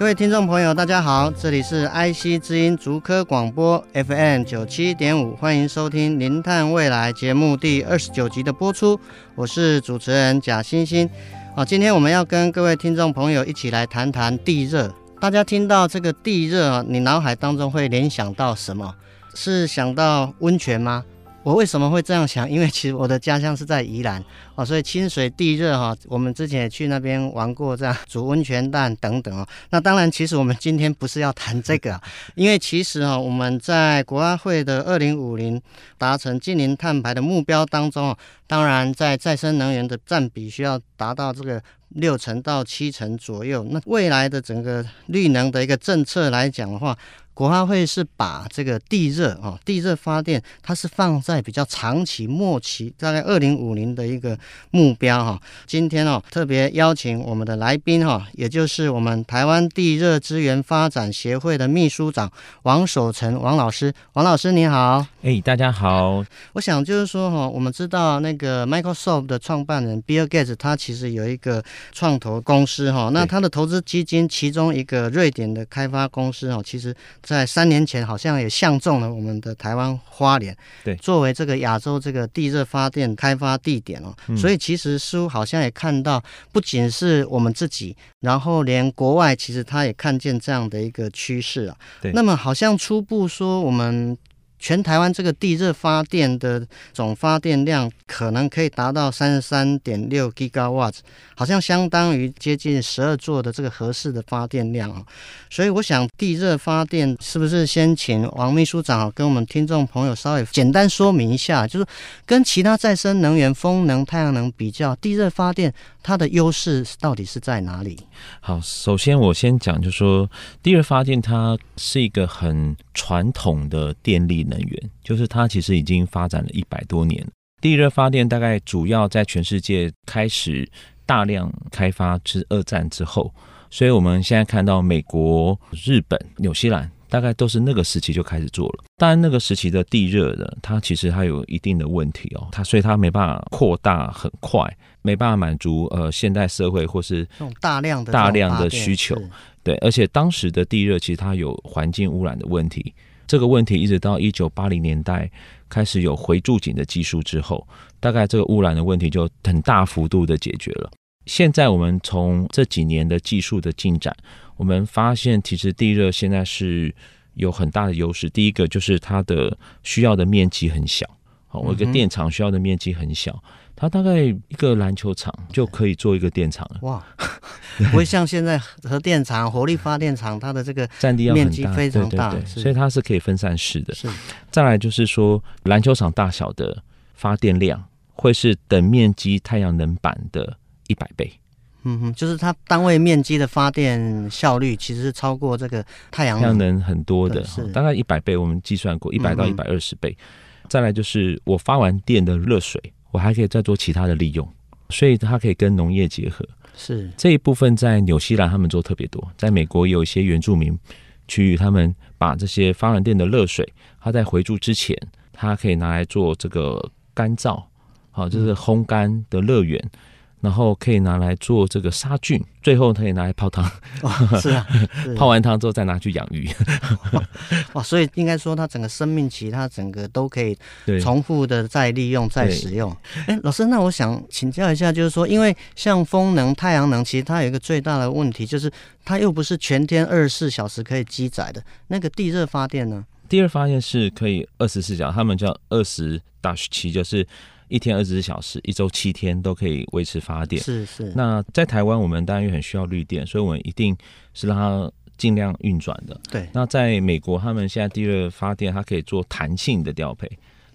各位听众朋友，大家好，这里是 IC 之音竹科广播 FM 九七点五，欢迎收听《零碳未来》节目第二十九集的播出，我是主持人贾欣欣。好，今天我们要跟各位听众朋友一起来谈谈地热。大家听到这个地热，你脑海当中会联想到什么？是想到温泉吗？我为什么会这样想？因为其实我的家乡是在宜兰哦，所以清水地热哈，我们之前也去那边玩过，这样煮温泉蛋等等哦。那当然，其实我们今天不是要谈这个，因为其实哈，我们在国安会的二零五零达成近零碳排的目标当中，当然在再生能源的占比需要达到这个六成到七成左右。那未来的整个绿能的一个政策来讲的话，国发会是把这个地热啊，地热发电，它是放在比较长期、末期，大概二零五零的一个目标哈。今天哦，特别邀请我们的来宾哈，也就是我们台湾地热资源发展协会的秘书长王守成王老师。王老师你好，哎，大家好。我想就是说哈，我们知道那个 Microsoft 的创办人 Bill Gates，他其实有一个创投公司哈，那他的投资基金其中一个瑞典的开发公司哈，其实。在三年前，好像也相中了我们的台湾花莲，对，作为这个亚洲这个地热发电开发地点哦，嗯、所以其实似乎好像也看到，不仅是我们自己，然后连国外其实他也看见这样的一个趋势啊。对，那么好像初步说我们。全台湾这个地热发电的总发电量可能可以达到三十三点六吉瓦，好像相当于接近十二座的这个合适的发电量啊。所以我想地热发电是不是先请王秘书长跟我们听众朋友稍微简单说明一下，就是跟其他再生能源、风能、太阳能比较，地热发电它的优势到底是在哪里？好，首先我先讲，就是说地热发电它是一个很传统的电力能源，就是它其实已经发展了一百多年。地热发电大概主要在全世界开始大量开发是二战之后，所以我们现在看到美国、日本、纽西兰大概都是那个时期就开始做了。当然，那个时期的地热呢它其实它有一定的问题哦，它所以它没办法扩大很快，没办法满足呃现代社会或是大量的大量的需求。对，而且当时的地热其实它有环境污染的问题。这个问题一直到一九八零年代开始有回注井的技术之后，大概这个污染的问题就很大幅度的解决了。现在我们从这几年的技术的进展，我们发现其实地热现在是有很大的优势。第一个就是它的需要的面积很小，好，我一个电厂需要的面积很小。它大概一个篮球场就可以做一个电厂了。哇，不会像现在核电厂、火力发电厂，它的这个占地面积非常大，对对对，所以它是可以分散式的。是。再来就是说，篮球场大小的发电量会是等面积太阳能板的一百倍。嗯哼，就是它单位面积的发电效率其实是超过这个太阳能，能很多的，大概一百倍，我们计算过一百到一百二十倍。再来就是我发完电的热水。我还可以再做其他的利用，所以它可以跟农业结合。是这一部分在纽西兰他们做特别多，在美国有一些原住民区域，他们把这些发完电的热水，它在回注之前，它可以拿来做这个干燥，好，就是烘干的乐园。嗯然后可以拿来做这个杀菌，最后可以拿来泡汤。哦，是啊，是 泡完汤之后再拿去养鱼。哇，所以应该说它整个生命期，它整个都可以重复的再利用、再使用。哎，老师，那我想请教一下，就是说，因为像风能、太阳能，其实它有一个最大的问题，就是它又不是全天二十四小时可以积载的。那个地热发电呢？地热发电是可以二十四小时，他们叫二十 dash 七，就是。一天二十四小时，一周七天都可以维持发电。是是。那在台湾，我们当然也很需要绿电，所以我们一定是让它尽量运转的。对。那在美国，他们现在地热发电，它可以做弹性的调配，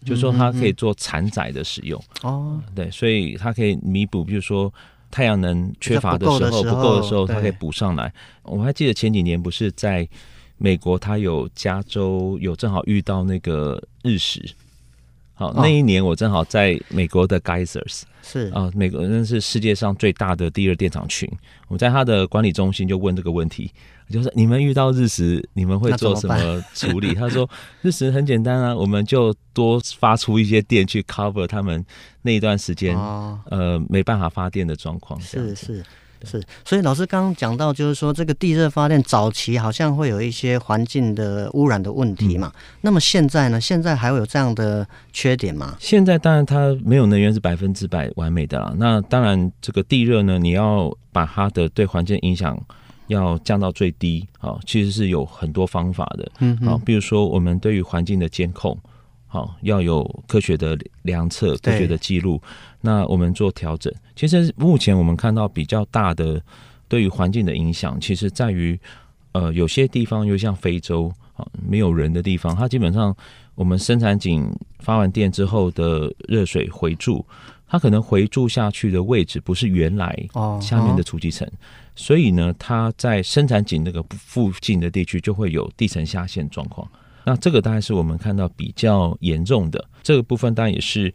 就是说它可以做残载的使用。哦、嗯。对，所以它可以弥补，比如说太阳能缺乏的时候不够的时候，它可以补上来。我还记得前几年不是在美国，它有加州有正好遇到那个日食。好，那一年我正好在美国的 Geysers，是啊，美国那是世界上最大的第二电厂群。我在他的管理中心就问这个问题，就是你们遇到日食，你们会做什么处理？他说日食很简单啊，我们就多发出一些电去 cover 他们那一段时间，哦、呃，没办法发电的状况。是是。是，所以老师刚刚讲到，就是说这个地热发电早期好像会有一些环境的污染的问题嘛。嗯、那么现在呢？现在还会有这样的缺点吗？现在当然它没有能源是百分之百完美的啦。那当然这个地热呢，你要把它的对环境影响要降到最低啊，其实是有很多方法的。嗯，好，比如说我们对于环境的监控。好，要有科学的量测、科学的记录。那我们做调整。其实目前我们看到比较大的对于环境的影响，其实在于呃有些地方，又像非洲啊，没有人的地方，它基本上我们生产井发完电之后的热水回注，它可能回注下去的位置不是原来下面的储集层，所以呢，它在生产井那个附近的地区就会有地层下陷状况。那这个大概是我们看到比较严重的这个部分，当然也是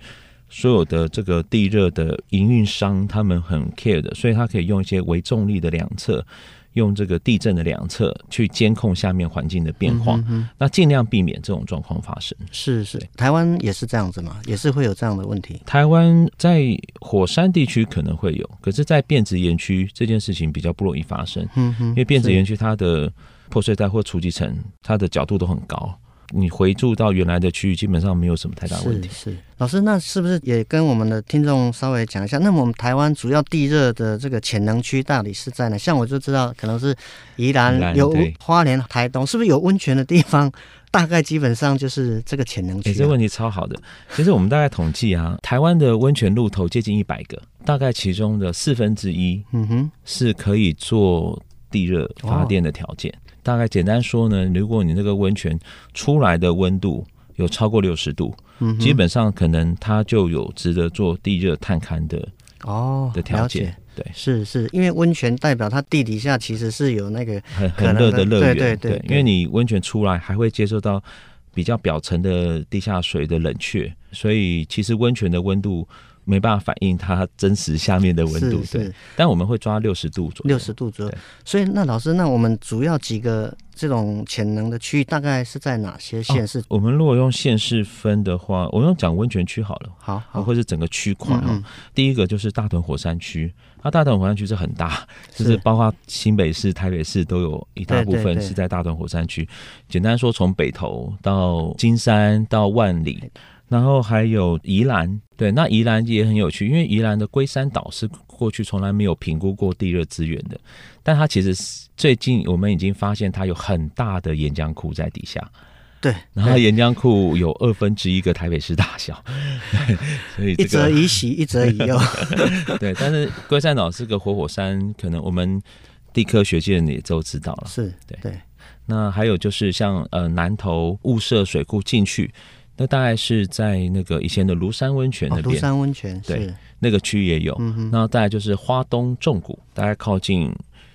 所有的这个地热的营运商他们很 care 的，所以他可以用一些微重力的两侧，用这个地震的两侧去监控下面环境的变化，嗯嗯，那尽量避免这种状况发生。是是，台湾也是这样子嘛，也是会有这样的问题。台湾在火山地区可能会有，可是，在变质岩区这件事情比较不容易发生，嗯哼，因为变质岩区它的破碎带或储集层，它的角度都很高，你回住到原来的区域，基本上没有什么太大问题。是，是老师，那是不是也跟我们的听众稍微讲一下？那么我们台湾主要地热的这个潜能区到底是在哪？像我就知道，可能是宜兰有花莲、台东，是不是有温泉的地方？大概基本上就是这个潜能区、啊。哎、欸，这个问题超好的。其实我们大概统计啊，台湾的温泉露头接近一百个，大概其中的四分之一，嗯哼，是可以做地热发电的条件。大概简单说呢，如果你那个温泉出来的温度有超过六十度，嗯，基本上可能它就有值得做地热探勘的哦的条件。对，是是，因为温泉代表它地底下其实是有那个很很热的热源，对对对，对，因为你温泉出来还会接受到比较表层的地下水的冷却，所以其实温泉的温度。没办法反映它真实下面的温度，对。但我们会抓六十度左右，六十度左右。所以，那老师，那我们主要几个这种潜能的区域，大概是在哪些县市？哦，我们如果用县市分的话，我们用讲温泉区好了，好，好，或是整个区块啊。嗯嗯。第一个就是大屯火山区，那大屯火山区是很大，就是包括新北市、台北市都有一大部分是在大屯火山区。简单说，从北投到金山到万里。然后还有宜兰，对，那宜兰也很有趣，因为宜兰的龟山岛是过去从来没有评估过地热资源的，但它其实最近我们已经发现它有很大的岩浆库在底下，对，然后岩浆库有二分之一个台北市大小，所以、这个、一则以喜，一则以忧，对，但是龟山岛是个活火山，可能我们地科学界人也都知道了，是对对，那还有就是像呃南投雾社水库进去。那大概是在那个以前的庐山温泉那边，庐山温泉对，那个区也有。嗯哼，然后大概就是花东纵谷，大概靠近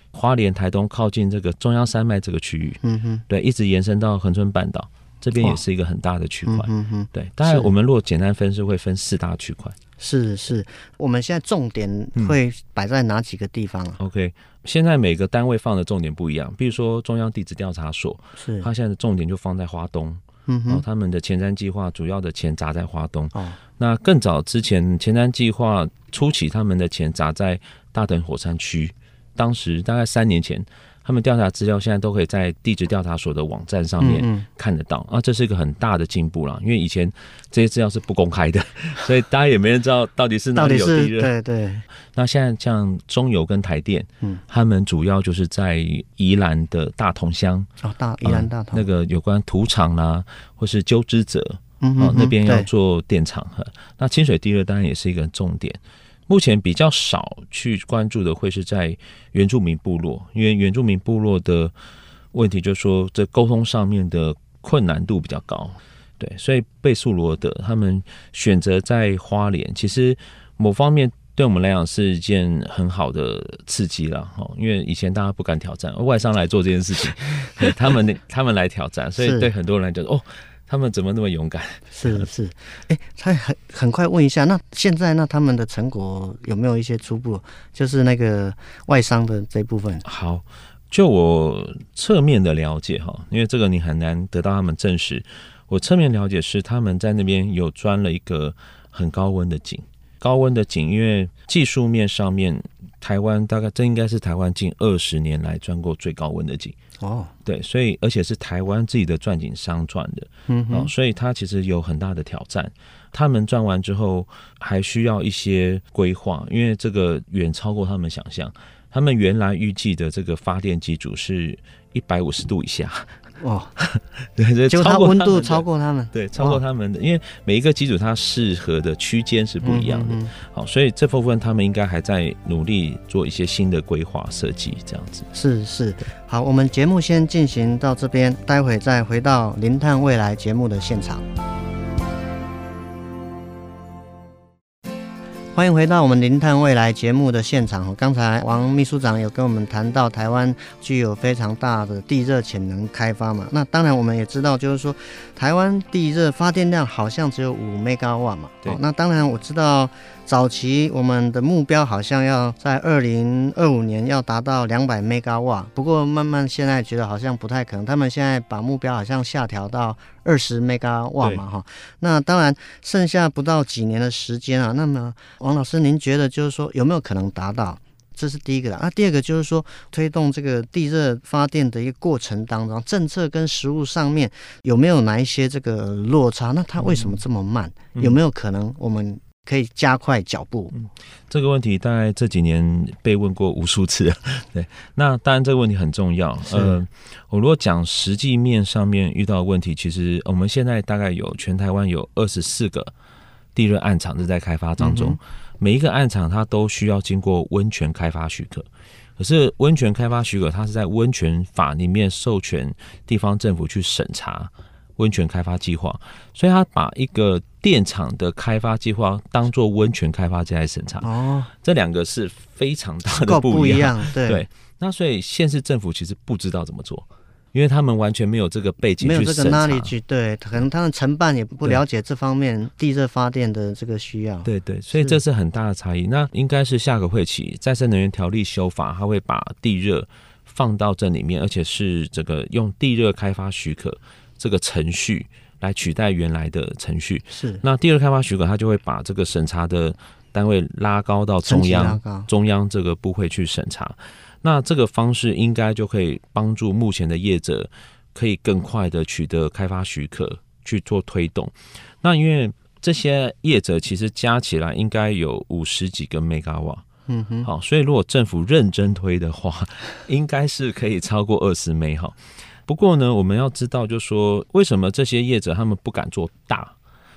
花莲、台东，靠近这个中央山脉这个区域。嗯哼，对，一直延伸到恒春半岛这边也是一个很大的区块。嗯哼，对，大概我们如果简单分是会分四大区块。是是，我们现在重点会摆在哪几个地方啊？OK，现在每个单位放的重点不一样，比如说中央地质调查所，是它现在的重点就放在花东。嗯，哦，他们的前瞻计划主要的钱砸在华东。哦，那更早之前前瞻计划初期，他们的钱砸在大屯火山区。当时大概三年前，他们调查资料现在都可以在地质调查所的网站上面看得到。啊，这是一个很大的进步了，因为以前这些资料是不公开的，所以大家也没人知道到底是哪里有地热。对对。那现在像中油跟台电，嗯，他们主要就是在宜兰的大同乡哦，大宜兰大同、呃、那个有关土场啦、啊，或是鸠之泽，嗯哼哼、呃，那边要做电厂哈。那清水地热当然也是一个重点。目前比较少去关注的会是在原住民部落，因为原住民部落的问题就是说这沟通上面的困难度比较高，对，所以贝素罗德他们选择在花莲，其实某方面。对我们来讲是一件很好的刺激了哈，因为以前大家不敢挑战，外商来做这件事情，他们他们来挑战，所以对很多人来讲，哦，他们怎么那么勇敢？是 是，哎，他很很快问一下，那现在那他们的成果有没有一些初步？就是那个外商的这部分。好，就我侧面的了解哈，因为这个你很难得到他们证实。我侧面了解是他们在那边有钻了一个很高温的井，高温的井，因为技术面上面，台湾大概这应该是台湾近二十年来钻过最高温的井哦，对，所以而且是台湾自己的钻井商钻的，嗯哦，所以它其实有很大的挑战。他们钻完之后还需要一些规划，因为这个远超过他们想象。他们原来预计的这个发电机组是一百五十度以下。哦，对，就它温度超过他们，对，超过他们的，因为每一个机组它适合的区间是不一样的，嗯嗯嗯，好，所以这部分他们应该还在努力做一些新的规划设计，这样子。是是，好，我们节目先进行到这边，待会再回到《零碳未来》节目的现场。欢迎回到我们《零碳未来》节目的现场。刚才王秘书长有跟我们谈到台湾具有非常大的地热潜能开发嘛？那当然我们也知道，就是说台湾地热发电量好像只有五 mega 瓦嘛。对。那当然我知道。早期我们的目标好像要在二零二五年要达到两百 mega 瓦，不过慢慢现在觉得好像不太可能。他们现在把目标好像下调到二十 mega 瓦嘛，哈。那当然剩下不到几年的时间啊。那么王老师，您觉得就是说有没有可能达到？这是第一个的。啊，第二个就是说推动这个地热发电的一个过程当中，政策跟实物上面有没有哪一些这个落差？那它为什么这么慢？有没有可能我们？可以加快脚步。嗯，这个问题大概这几年被问过无数次。对，那当然这个问题很重要。呃，我如果讲实际面上面遇到的问题，其实我们现在大概有全台湾有二十四个地热暗场是在开发当中，每一个暗场它都需要经过温泉开发许可。可是温泉开发许可，它是在温泉法里面授权地方政府去审查。温泉开发计划，所以他把一个电厂的开发计划当做温泉开发这来审查。哦，这两个是非常大的不一样。对，对，那所以县市政府其实不知道怎么做，因为他们完全没有这个背景，没有这个 knowledge。对，可能他们承办也不了解这方面地热发电的这个需要。对对，所以这是很大的差异。那应该是下个会期再生能源条例修法，他会把地热放到这里面，而且是这个用地热开发许可。这个程序来取代原来的程序是。那第二开发许可，他就会把这个审查的单位拉高到中央，中央这个部会去审查。那这个方式应该就可以帮助目前的业者可以更快的取得开发许可去做推动。那因为这些业者其实加起来应该有五十几个 mega 瓦，嗯哼，好，所以如果政府认真推的话，应该是可以超过二十 mega 哈。不过呢，我们要知道，就是说，为什么这些业者他们不敢做大？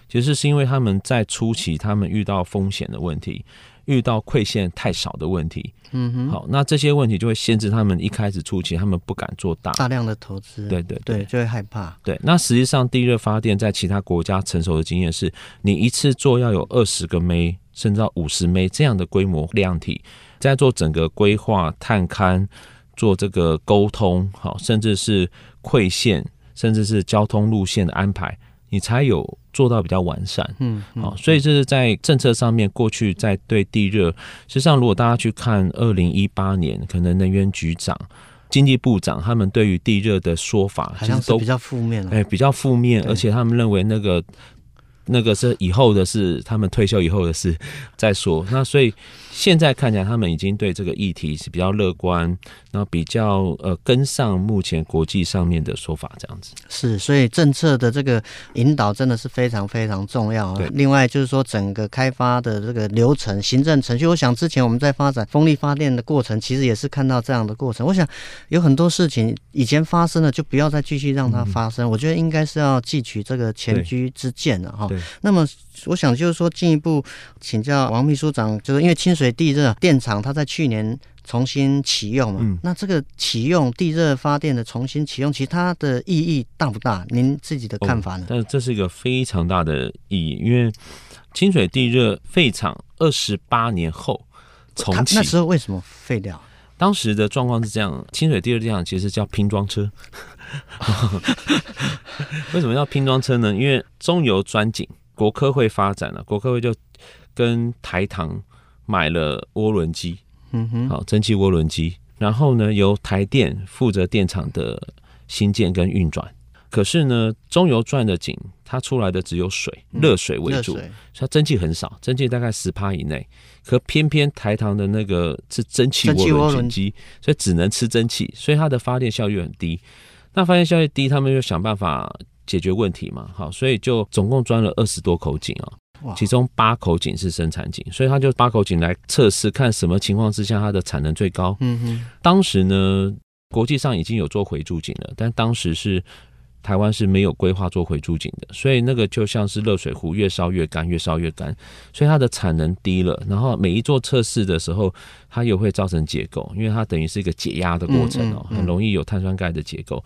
其实是因为他们在初期，他们遇到风险的问题，遇到馈线太少的问题。嗯哼。好，那这些问题就会限制他们一开始初期，他们不敢做大大量的投资。对对对，对，就会害怕。对，那实际上地热发电在其他国家成熟的经验是，你一次做要有二十个枚，甚至到五十枚这样的规模量体，在做整个规划探勘。做这个沟通，好，甚至是馈线，甚至是交通路线的安排，你才有做到比较完善。嗯，好，所以这是在政策上面，过去在对地热，实际上如果大家去看二零一八年，可能能源局长、经济部长他们对于地热的说法，好像都比较负面，哎，比较负面，而且他们认为那个那个是以后的事，他们退休以后的事 再说。那所以。现在看起来，他们已经对这个议题是比较乐观，然后比较呃跟上目前国际上面的说法，这样子是，所以政策的这个引导真的是非常非常重要。对，另外就是说整个开发的这个流程、行政程序，我想之前我们在发展风力发电的过程，其实也是看到这样的过程。我想有很多事情以前发生了，就不要再继续让它发生。嗯、我觉得应该是要汲取这个前车之鉴了哈。那么我想就是说进一步请教王秘书长，就是因为清水。地热电厂，它在去年重新启用嘛。嗯、那这个启用地热发电的重新启用，其实它的意义大不大？您自己的看法呢？哦、但这是一个非常大的意义，因为清水地热废厂二十八年后重启，那时候为什么废掉？当时的状况是这样：清水地热电厂其实叫拼装车。为什么叫拼装车呢？因为中油钻井，国科会发展了，国科会就跟台糖买了涡轮机，嗯哼，好，蒸汽涡轮机，然后呢，由台电负责电厂的新建跟运转。可是呢，中油钻的井，它出来的只有水，热水为主，嗯、它蒸汽很少，蒸汽大概十趴以内。可偏偏台糖的那个是蒸汽涡轮机，所以只能吃蒸汽，所以它的发电效率很低。那发电效率低，他们就想办法解决问题嘛。好，所以就总共钻了二十多口井啊，哇其中八口井是生产井，所以他就八口井来测试，看什么情况之下它的产能最高。嗯哼，当时呢，国际上已经有做回注井了，但当时是。台湾是没有规划做回注井的，所以那个就像是热水壶，越烧越干，越烧越干，所以它的产能低了。然后每一做测试的时候，它又会造成结构，因为它等于是一个解压的过程哦，很容易有碳酸钙的结构。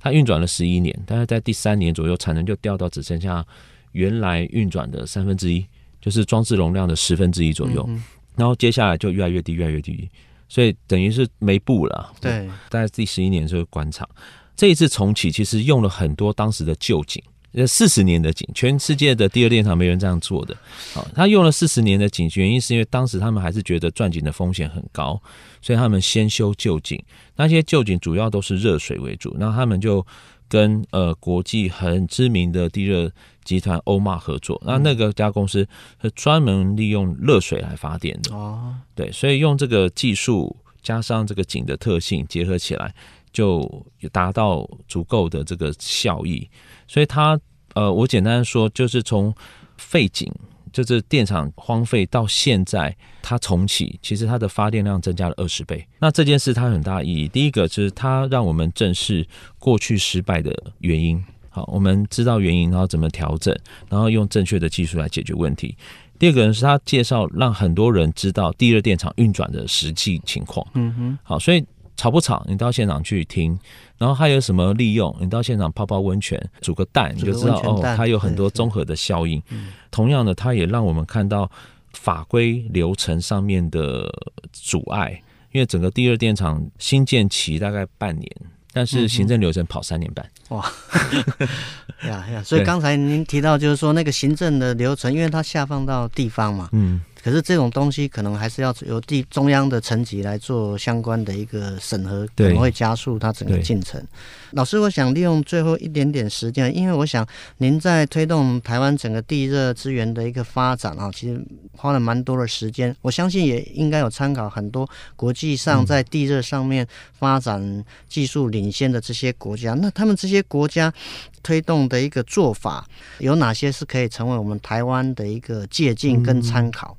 它运转了十一年，但是在第三年左右，产能就掉到只剩下原来运转的三分之一，就是装置容量的十分之一左右。然后接下来就越来越低，越来越低，所以等于是没布了。对，大概第十一年就关厂。这一次重启其实用了很多当时的旧井，呃，四十年的井，全世界的第二电厂没人这样做的。好，他用了四十年的井，原因是因为当时他们还是觉得钻井的风险很高，所以他们先修旧井。那些旧井主要都是热水为主，那他们就跟呃国际很知名的地热集团欧玛合作。那那个家公司是专门利用热水来发电的哦，对，所以用这个技术加上这个井的特性结合起来。就达到足够的这个效益，所以它呃，我简单说，就是从废井，就是电厂荒废到现在，它重启，其实它的发电量增加了二十倍。那这件事它很大意义，第一个就是它让我们正视过去失败的原因，好，我们知道原因，然后怎么调整，然后用正确的技术来解决问题。第二个呢，是他介绍让很多人知道第二电厂运转的实际情况。嗯哼，好，所以。吵不吵？你到现场去听，然后还有什么利用？你到现场泡泡温泉，煮个蛋，你就知道哦，它有很多综合的效应。同样的，它也让我们看到法规流程上面的阻碍，因为整个第二电厂新建期大概半年，但是行政流程跑三年半。嗯、哇，呀呀！所以刚才您提到，就是说那个行政的流程，因为它下放到地方嘛，嗯。可是这种东西可能还是要由地中央的层级来做相关的一个审核，可能会加速它整个进程。老师，我想利用最后一点点时间，因为我想您在推动台湾整个地热资源的一个发展啊，其实花了蛮多的时间。我相信也应该有参考很多国际上在地热上面发展技术领先的这些国家。那他们这些国家推动的一个做法有哪些是可以成为我们台湾的一个借鉴跟参考？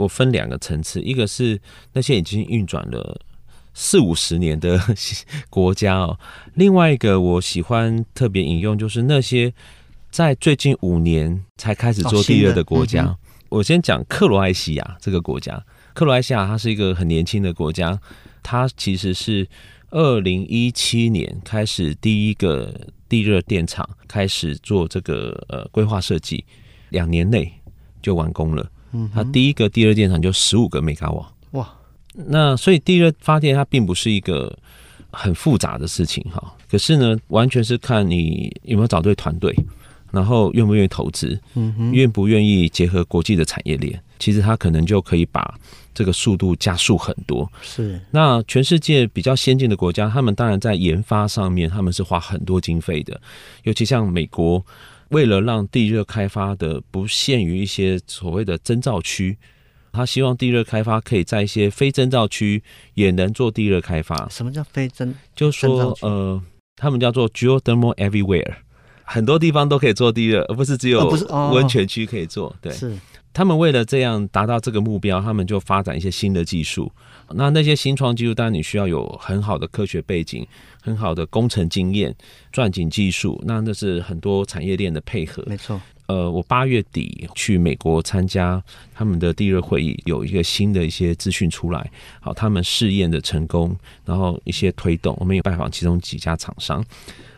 我分两个层次，一个是那些已经运转了四五十年的 国家哦，另外一个我喜欢特别引用，就是那些在最近五年才开始做地热的国家。哦嗯、我先讲克罗埃西亚这个国家，克罗埃西亚它是一个很年轻的国家，它其实是二零一七年开始第一个地热电厂开始做这个呃规划设计，两年内就完工了。嗯，它第一个第二电厂就十五个兆瓦，哇！那所以地热发电它并不是一个很复杂的事情哈，可是呢，完全是看你有没有找对团队，然后愿不愿意投资，嗯哼，愿不愿意结合国际的产业链，其实它可能就可以把这个速度加速很多。是，那全世界比较先进的国家，他们当然在研发上面他们是花很多经费的，尤其像美国。为了让地热开发的不限于一些所谓的征兆区，他希望地热开发可以在一些非征兆区也能做地热开发。什么叫非征？就是说呃，他们叫做 geothermal everywhere，很多地方都可以做地热，而不是只有温泉区可以做。哦、对，是他们为了这样达到这个目标，他们就发展一些新的技术。那那些新创技术，当然你需要有很好的科学背景。很好的工程经验、钻井技术，那那是很多产业链的配合。没错，呃，我八月底去美国参加他们的第二会议，有一个新的一些资讯出来，好，他们试验的成功，然后一些推动，我们也拜访其中几家厂商。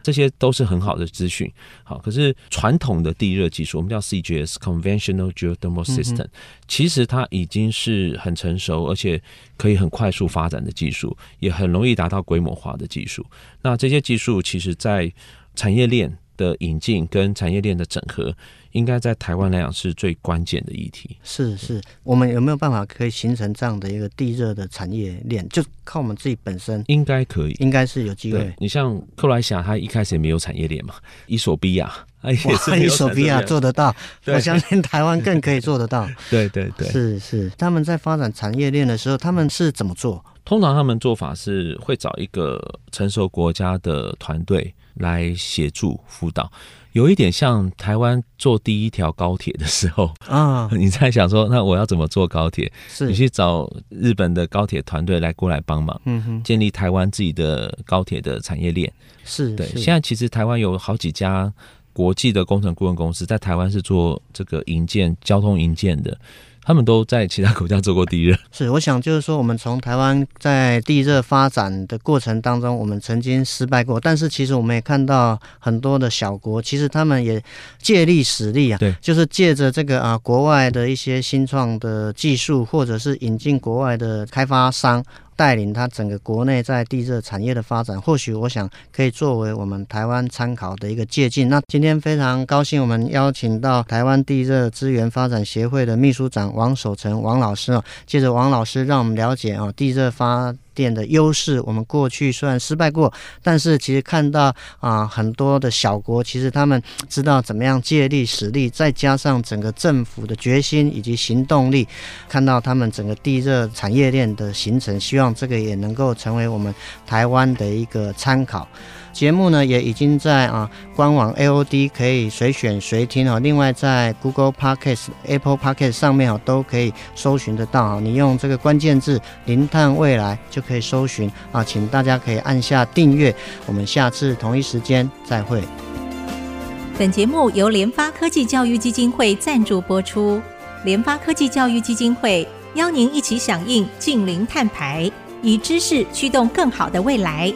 这些都是很好的资讯，好，可是传统的地热技术，我们叫 CGS（Conventional Geothermal System），其实它已经是很成熟，而且可以很快速发展的技术，也很容易达到规模化的技术。那这些技术其实，在产业链的引进跟产业链的整合，应该在台湾来讲是最关键的议题。是是，我们有没有办法可以形成这样的一个地热的产业链？就靠我们自己本身，应该可以，应该是有机会。你像克莱霞，他一开始也没有产业链嘛，伊索比亚，也是伊索比亚做得到，我相信台湾更可以做得到。对对对，是是，他们在发展产业链的时候，他们是怎么做？通常他们做法是会找一个成熟国家的团队来协助辅导。有一点像台湾做第一条高铁的时候啊，你在想说，那我要怎么坐高铁？是你去找日本的高铁团队来过来帮忙，嗯哼，建立台湾自己的高铁的产业链。是对，现在其实台湾有好几家国际的工程顾问公司在台湾是做这个营建、交通营建的。他们都在其他国家做过地热，是我想就是说，我们从台湾在地热发展的过程当中，我们曾经失败过，但是其实我们也看到很多的小国，其实他们也借力使力啊，对，就是借着这个啊国外的一些新创的技术，或者是引进国外的开发商。带领他整个国内在地热产业的发展，或许我想可以作为我们台湾参考的一个借鉴。那今天非常高兴，我们邀请到台湾地热资源发展协会的秘书长王守成王老师啊，借着王老师让我们了解啊地热发电的优势，我们过去虽然失败过，但是其实看到啊很多的小国，其实他们知道怎么样借力使力，再加上整个政府的决心以及行动力，看到他们整个地热产业链的形成，希望这个也能够成为我们台湾的一个参考。节目呢也已经在啊官网 AOD 可以随选随听哦，另外在 Google Podcast、Apple Podcast 上面哦都可以搜寻得到。你用这个关键字“零碳未来”就可以搜寻啊，请大家可以按下订阅。我们下次同一时间再会。本节目由联发科技教育基金会赞助播出，联发科技教育基金会邀您一起响应净零碳排，以知识驱动更好的未来。